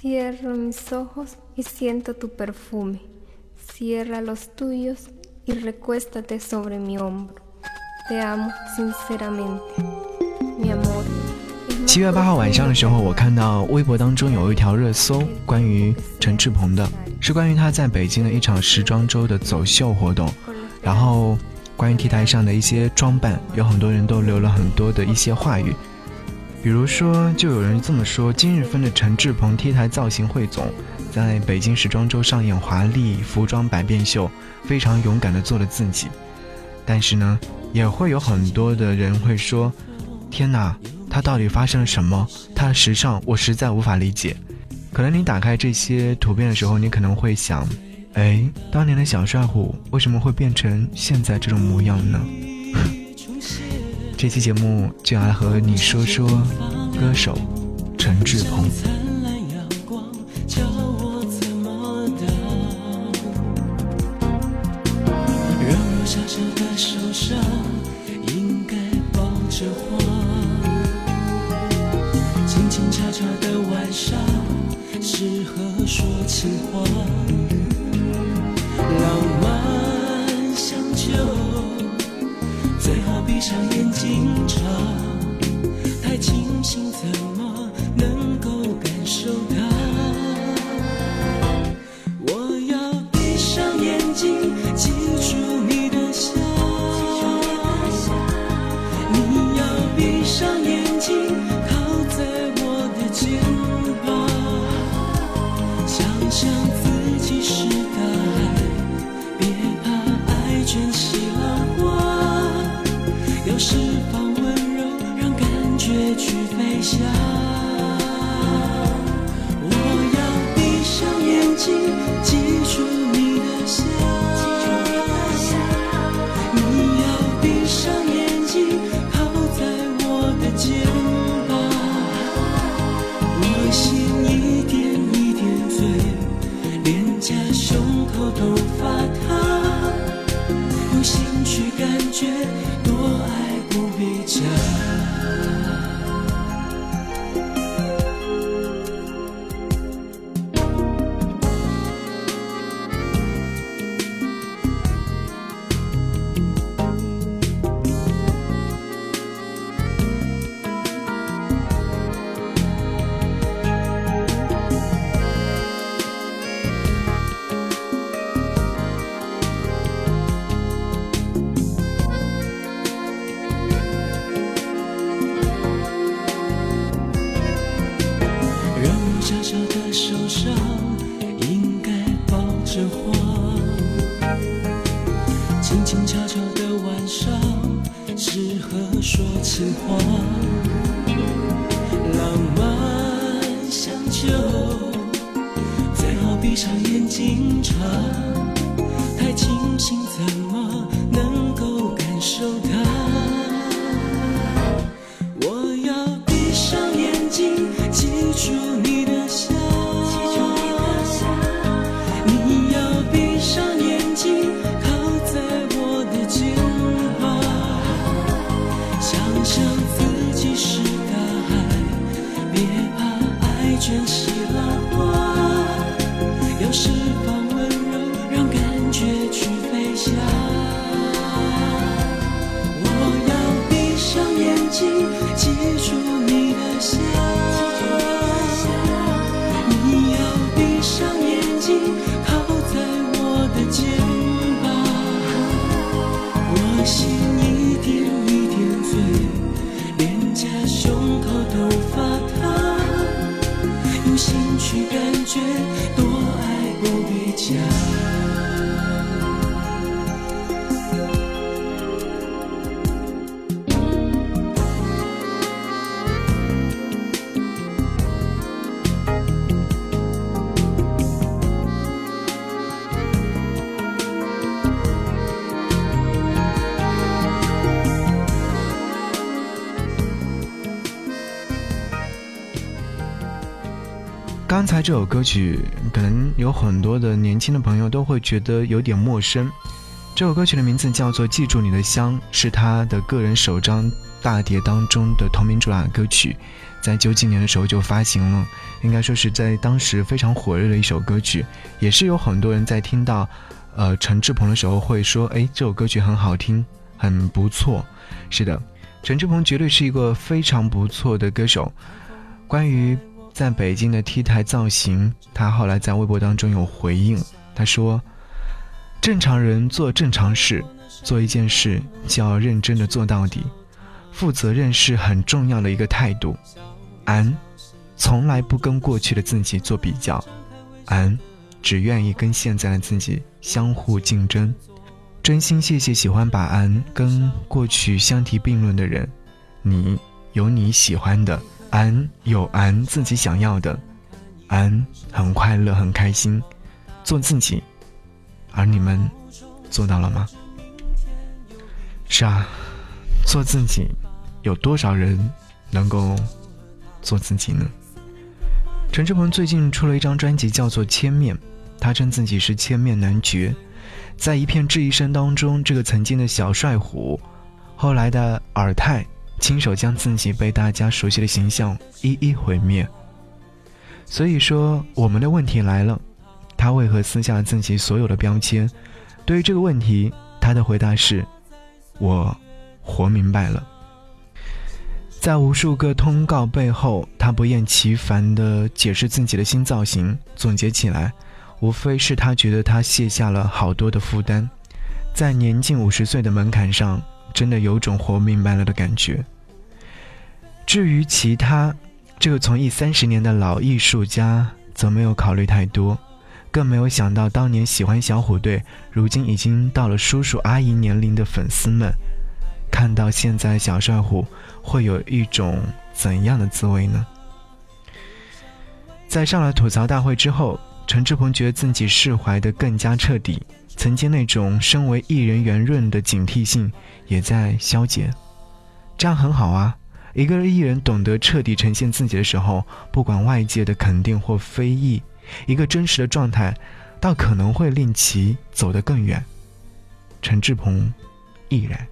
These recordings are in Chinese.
Cierro mis ojos y siento tu perfume. Cierra los tuyos y recuéstate sobre mi hombro. Te amo sinceramente, mi amor. 七月八号晚上的时候，我看到微博当中有一条热搜，关于陈志朋的，是关于他在北京的一场时装周的走秀活动，然后关于 T 台上的一些装扮，有很多人都留了很多的一些话语。比如说，就有人这么说：今日份的陈志朋 T 台造型汇总，在北京时装周上演华丽服装百变秀，非常勇敢地做了自己。但是呢，也会有很多的人会说：天哪，他到底发生了什么？他的时尚我实在无法理解。可能你打开这些图片的时候，你可能会想：哎，当年的小帅虎为什么会变成现在这种模样呢？这期节目就要来和你说说歌手陈志朋。飞翔。我要闭上眼睛，记住你的笑。你要闭上眼睛，靠在我的肩膀。我心一点一点醉，脸颊、胸口都发烫，用心去感觉。多爱不必讲闭上眼睛唱太清醒怎刚才这首歌曲，可能有很多的年轻的朋友都会觉得有点陌生。这首歌曲的名字叫做《记住你的香》，是他的个人首张大碟当中的同名主打歌曲，在九几年的时候就发行了，应该说是在当时非常火热的一首歌曲，也是有很多人在听到，呃，陈志朋的时候会说，哎，这首歌曲很好听，很不错。是的，陈志朋绝对是一个非常不错的歌手。关于在北京的 T 台造型，他后来在微博当中有回应，他说：“正常人做正常事，做一件事就要认真的做到底。”负责任是很重要的一个态度，俺从来不跟过去的自己做比较，俺只愿意跟现在的自己相互竞争。真心谢谢喜欢把俺跟过去相提并论的人，你有你喜欢的，俺有俺自己想要的，俺很快乐很开心，做自己，而你们做到了吗？是啊，做自己。有多少人能够做自己呢？陈志朋最近出了一张专辑，叫做《千面》，他称自己是千面男爵。在一片质疑声当中，这个曾经的小帅虎，后来的尔泰，亲手将自己被大家熟悉的形象一一毁灭。所以说，我们的问题来了：他为何撕下了自己所有的标签？对于这个问题，他的回答是：我活明白了。在无数个通告背后，他不厌其烦地解释自己的新造型。总结起来，无非是他觉得他卸下了好多的负担，在年近五十岁的门槛上，真的有种活明白了的感觉。至于其他，这个从艺三十年的老艺术家则没有考虑太多，更没有想到当年喜欢小虎队，如今已经到了叔叔阿姨年龄的粉丝们。看到现在小帅虎，会有一种怎样的滋味呢？在上了吐槽大会之后，陈志朋觉得自己释怀的更加彻底，曾经那种身为艺人圆润的警惕性也在消减。这样很好啊！一个艺人懂得彻底呈现自己的时候，不管外界的肯定或非议，一个真实的状态，倒可能会令其走得更远。陈志朋，毅然。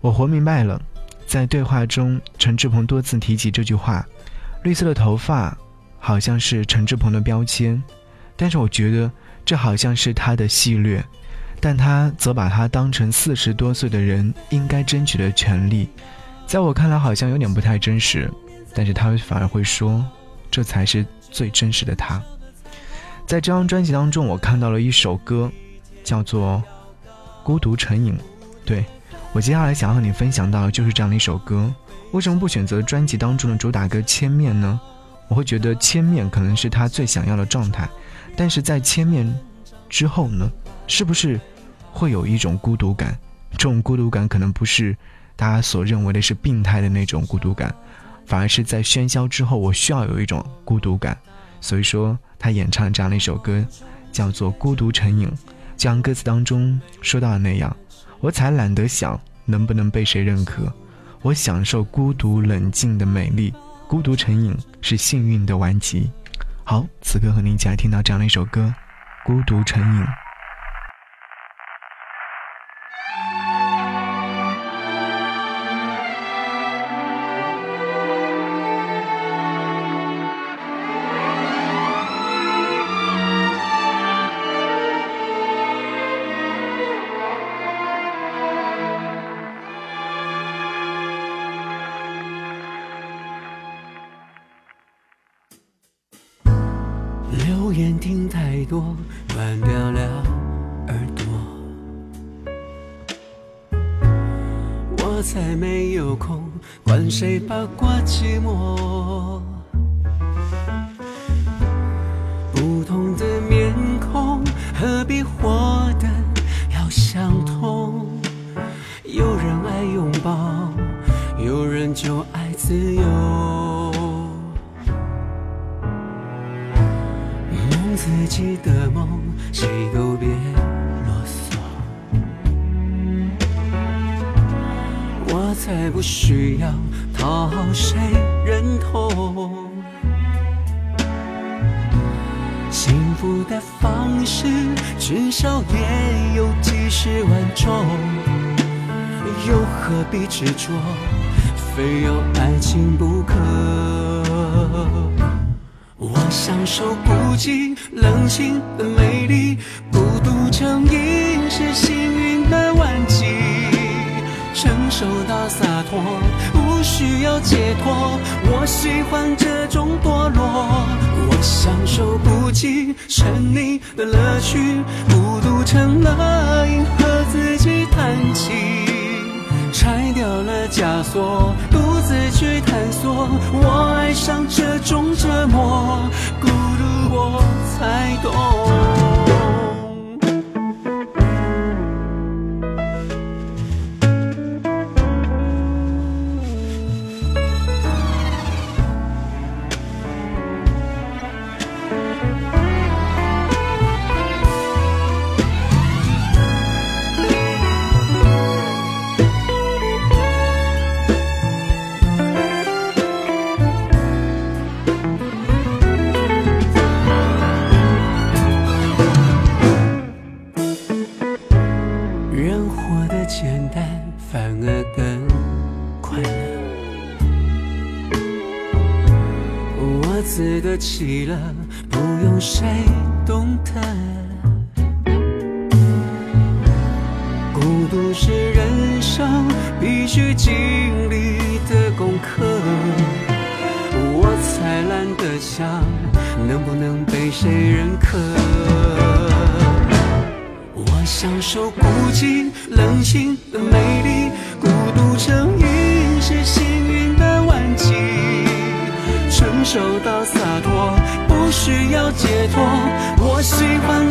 我活明白了，在对话中，陈志鹏多次提起这句话。绿色的头发，好像是陈志鹏的标签，但是我觉得这好像是他的戏略，但他则把他当成四十多岁的人应该争取的权利。在我看来，好像有点不太真实，但是他反而会说，这才是最真实的他。在这张专辑当中，我看到了一首歌，叫做《孤独成瘾》，对。我接下来想和你分享到的就是这样的一首歌。为什么不选择专辑当中的主打歌《千面》呢？我会觉得《千面》可能是他最想要的状态，但是在《千面》之后呢，是不是会有一种孤独感？这种孤独感可能不是大家所认为的是病态的那种孤独感，反而是在喧嚣之后，我需要有一种孤独感。所以说，他演唱这样的一首歌，叫做《孤独成瘾》，就像歌词当中说到的那样。我才懒得想能不能被谁认可，我享受孤独冷静的美丽，孤独成瘾是幸运的顽疾。好，此刻和您一起来听到这样的一首歌，《孤独成瘾》。管谁八卦寂寞。不同的面孔，何必活得要相同？有人爱拥抱，有人就爱自由。梦自己的不需要讨谁认同。幸福的方式，至少也有几十万种，又何必执着？非要爱情不可。我享受孤寂冷清的美丽，孤独成瘾是幸运。成熟到洒脱，不需要解脱。我喜欢这种堕落。我享受不羁沉溺的乐趣，孤独成了瘾，和自己谈情。拆掉了枷锁，独自去探索。我爱上这种折磨，孤独我才懂。反而更快乐。我自得其乐，不用谁懂得。孤独是人生必须经历的功课。我才懒得想，能不能被谁认可。我享受孤寂冷清的美丽，成瘾是幸运的顽疾。成熟到洒脱，不需要解脱。我喜欢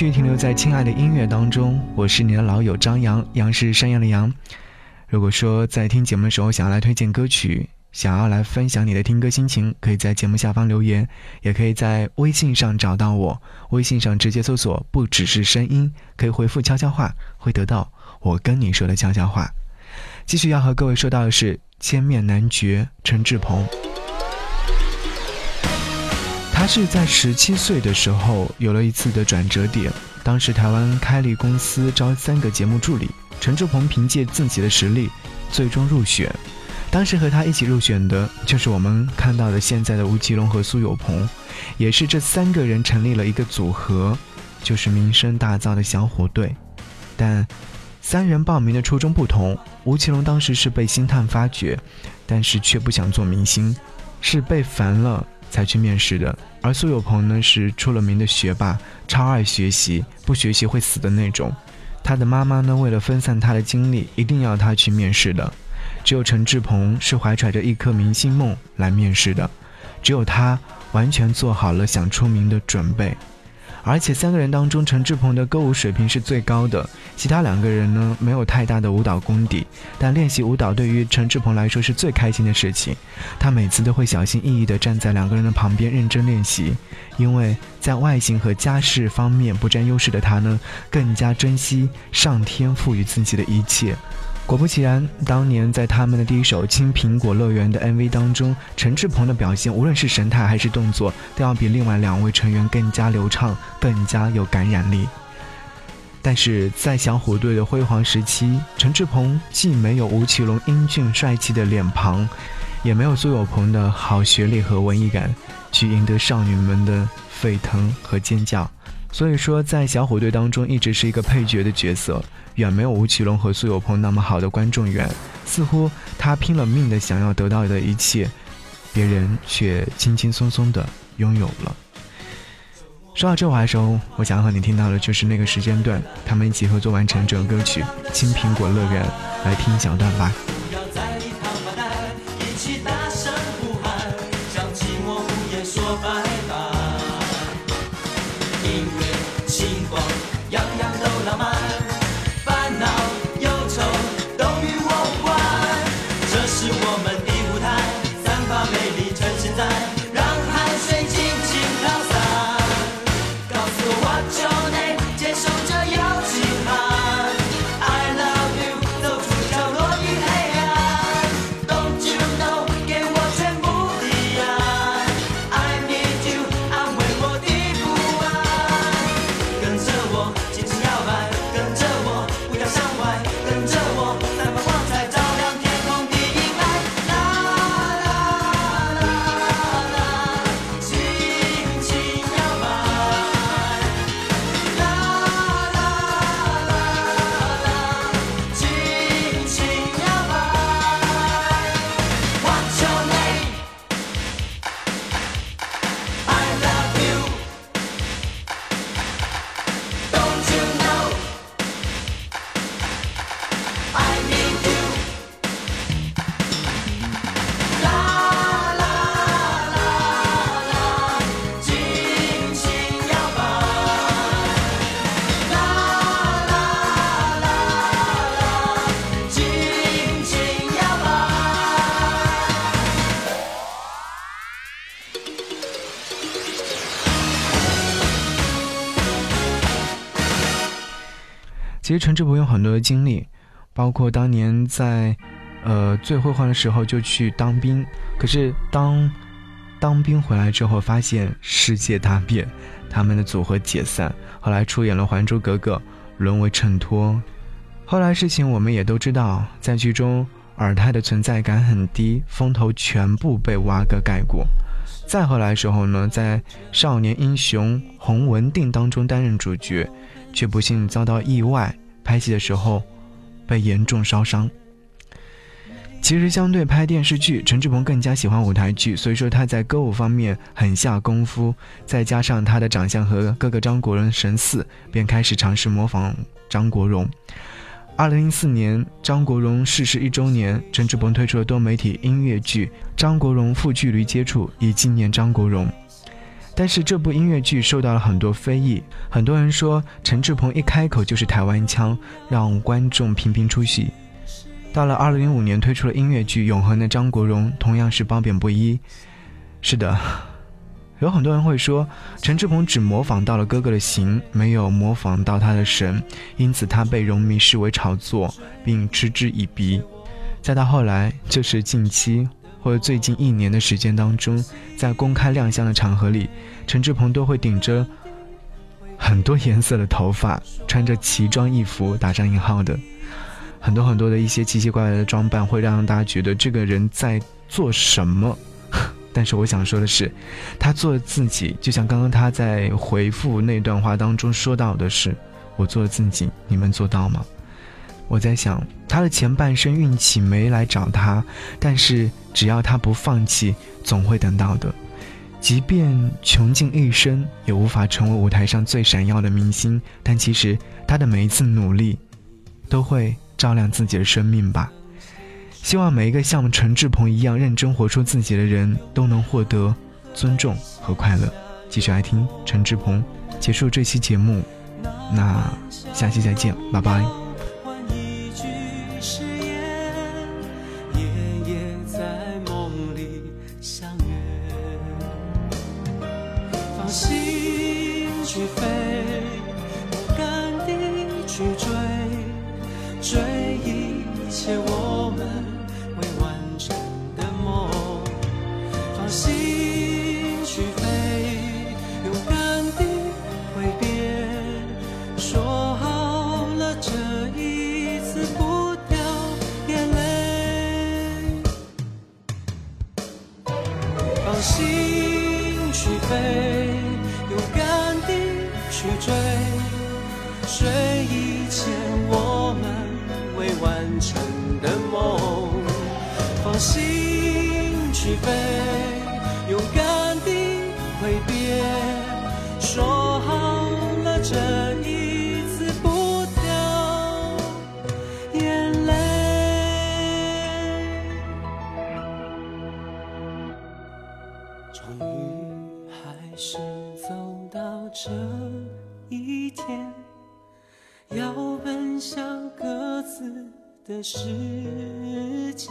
继续停留在亲爱的音乐当中，我是你的老友张扬，杨是山羊的羊。如果说在听节目的时候想要来推荐歌曲，想要来分享你的听歌心情，可以在节目下方留言，也可以在微信上找到我，微信上直接搜索“不只是声音”，可以回复悄悄话，会得到我跟你说的悄悄话。继续要和各位说到的是千面男爵陈志朋。他是在十七岁的时候有了一次的转折点，当时台湾开立公司招三个节目助理，陈志朋凭借自己的实力最终入选。当时和他一起入选的就是我们看到的现在的吴奇隆和苏有朋，也是这三个人成立了一个组合，就是名声大噪的小虎队。但三人报名的初衷不同，吴奇隆当时是被星探发掘，但是却不想做明星，是被烦了才去面试的。而苏有朋呢是出了名的学霸，超爱学习，不学习会死的那种。他的妈妈呢为了分散他的精力，一定要他去面试的。只有陈志朋是怀揣着一颗明星梦来面试的，只有他完全做好了想出名的准备。而且三个人当中，陈志朋的歌舞水平是最高的，其他两个人呢没有太大的舞蹈功底，但练习舞蹈对于陈志朋来说是最开心的事情。他每次都会小心翼翼地站在两个人的旁边认真练习，因为在外形和家世方面不占优势的他呢，更加珍惜上天赋予自己的一切。果不其然，当年在他们的第一首《青苹果乐园》的 MV 当中，陈志朋的表现无论是神态还是动作，都要比另外两位成员更加流畅，更加有感染力。但是在小虎队的辉煌时期，陈志朋既没有吴奇隆英俊帅气的脸庞，也没有苏有朋的好学历和文艺感，去赢得少女们的沸腾和尖叫。所以说，在小虎队当中一直是一个配角的角色，远没有吴奇隆和苏有朋那么好的观众缘。似乎他拼了命的想要得到的一切，别人却轻轻松松的拥有了。说到这话的时候，我想和你听到的就是那个时间段，他们一起合作完成这首歌曲《青苹果乐园》，来听一小段吧。其实陈志朋有很多的经历，包括当年在，呃最辉煌的时候就去当兵，可是当当兵回来之后，发现世界大变，他们的组合解散，后来出演了《还珠格格》，沦为衬托。后来事情我们也都知道，在剧中尔泰的存在感很低，风头全部被蛙哥盖过。再后来时候呢，在《少年英雄洪文定》当中担任主角。却不幸遭到意外，拍戏的时候被严重烧伤。其实相对拍电视剧，陈志朋更加喜欢舞台剧，所以说他在歌舞方面很下功夫。再加上他的长相和哥哥张国荣神似，便开始尝试模仿张国荣。二零零四年，张国荣逝世一周年，陈志朋推出了多媒体音乐剧《张国荣负距离接触》，以纪念张国荣。但是这部音乐剧受到了很多非议，很多人说陈志朋一开口就是台湾腔，让观众频频出戏。到了二零零五年推出了音乐剧《永恒的张国荣》，同样是褒贬不一。是的，有很多人会说陈志朋只模仿到了哥哥的形，没有模仿到他的神，因此他被荣迷视为炒作，并嗤之以鼻。再到后来，就是近期。或者最近一年的时间当中，在公开亮相的场合里，陈志朋都会顶着很多颜色的头发，穿着奇装异服（打上引号的），很多很多的一些奇奇怪怪的装扮，会让大家觉得这个人在做什么。但是我想说的是，他做自己，就像刚刚他在回复那段话当中说到的是：“我做了自己，你们做到吗？”我在想，他的前半生运气没来找他，但是只要他不放弃，总会等到的。即便穷尽一生，也无法成为舞台上最闪耀的明星，但其实他的每一次努力，都会照亮自己的生命吧。希望每一个像陈志朋一样认真活出自己的人，都能获得尊重和快乐。继续来听陈志朋，结束这期节目，那下期再见，拜拜。放心去飞，勇敢地去去追，睡以前我们未完成的梦，放心去飞，勇敢的世界，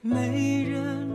没人